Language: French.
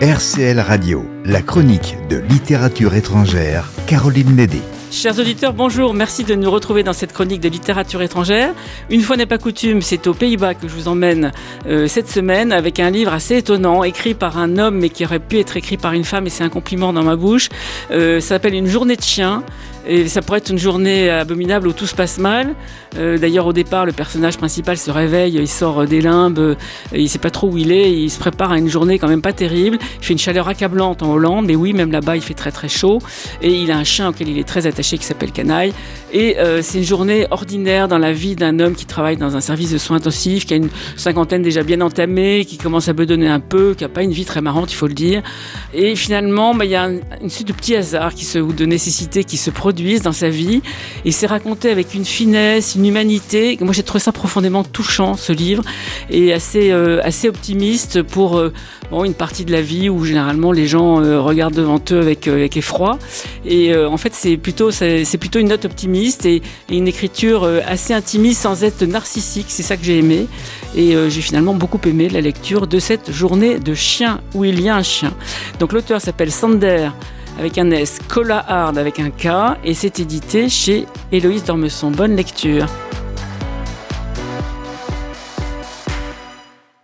RCL Radio, la chronique de littérature étrangère, Caroline Nédé. Chers auditeurs, bonjour, merci de nous retrouver dans cette chronique de littérature étrangère. Une fois n'est pas coutume, c'est aux Pays-Bas que je vous emmène euh, cette semaine avec un livre assez étonnant, écrit par un homme mais qui aurait pu être écrit par une femme et c'est un compliment dans ma bouche. Euh, ça s'appelle Une journée de chien. Et ça pourrait être une journée abominable où tout se passe mal. Euh, d'ailleurs, au départ, le personnage principal se réveille, il sort des limbes, euh, il sait pas trop où il est, il se prépare à une journée quand même pas terrible. Il fait une chaleur accablante en Hollande, mais oui, même là-bas, il fait très très chaud. Et il a un chien auquel il est très attaché qui s'appelle Canaille. Et euh, c'est une journée ordinaire dans la vie d'un homme qui travaille dans un service de soins intensifs, qui a une cinquantaine déjà bien entamée, qui commence à bedonner un peu, qui a pas une vie très marrante, il faut le dire. Et finalement, bah, il y a une suite de petits hasards ou de nécessités qui se produisent dans sa vie. Et c'est raconté avec une finesse, une humanité. Moi, j'ai trouvé ça profondément touchant, ce livre, et assez, euh, assez optimiste pour euh, une partie de la vie où généralement les gens euh, regardent devant eux avec, avec effroi. Et en fait, c'est plutôt, c'est plutôt une note optimiste et, et une écriture assez intimiste sans être narcissique. C'est ça que j'ai aimé. Et j'ai finalement beaucoup aimé la lecture de cette journée de chien où il y a un chien. Donc l'auteur s'appelle Sander avec un S, Cola Hard avec un K, et c'est édité chez Héloïse Dormesson. Bonne lecture.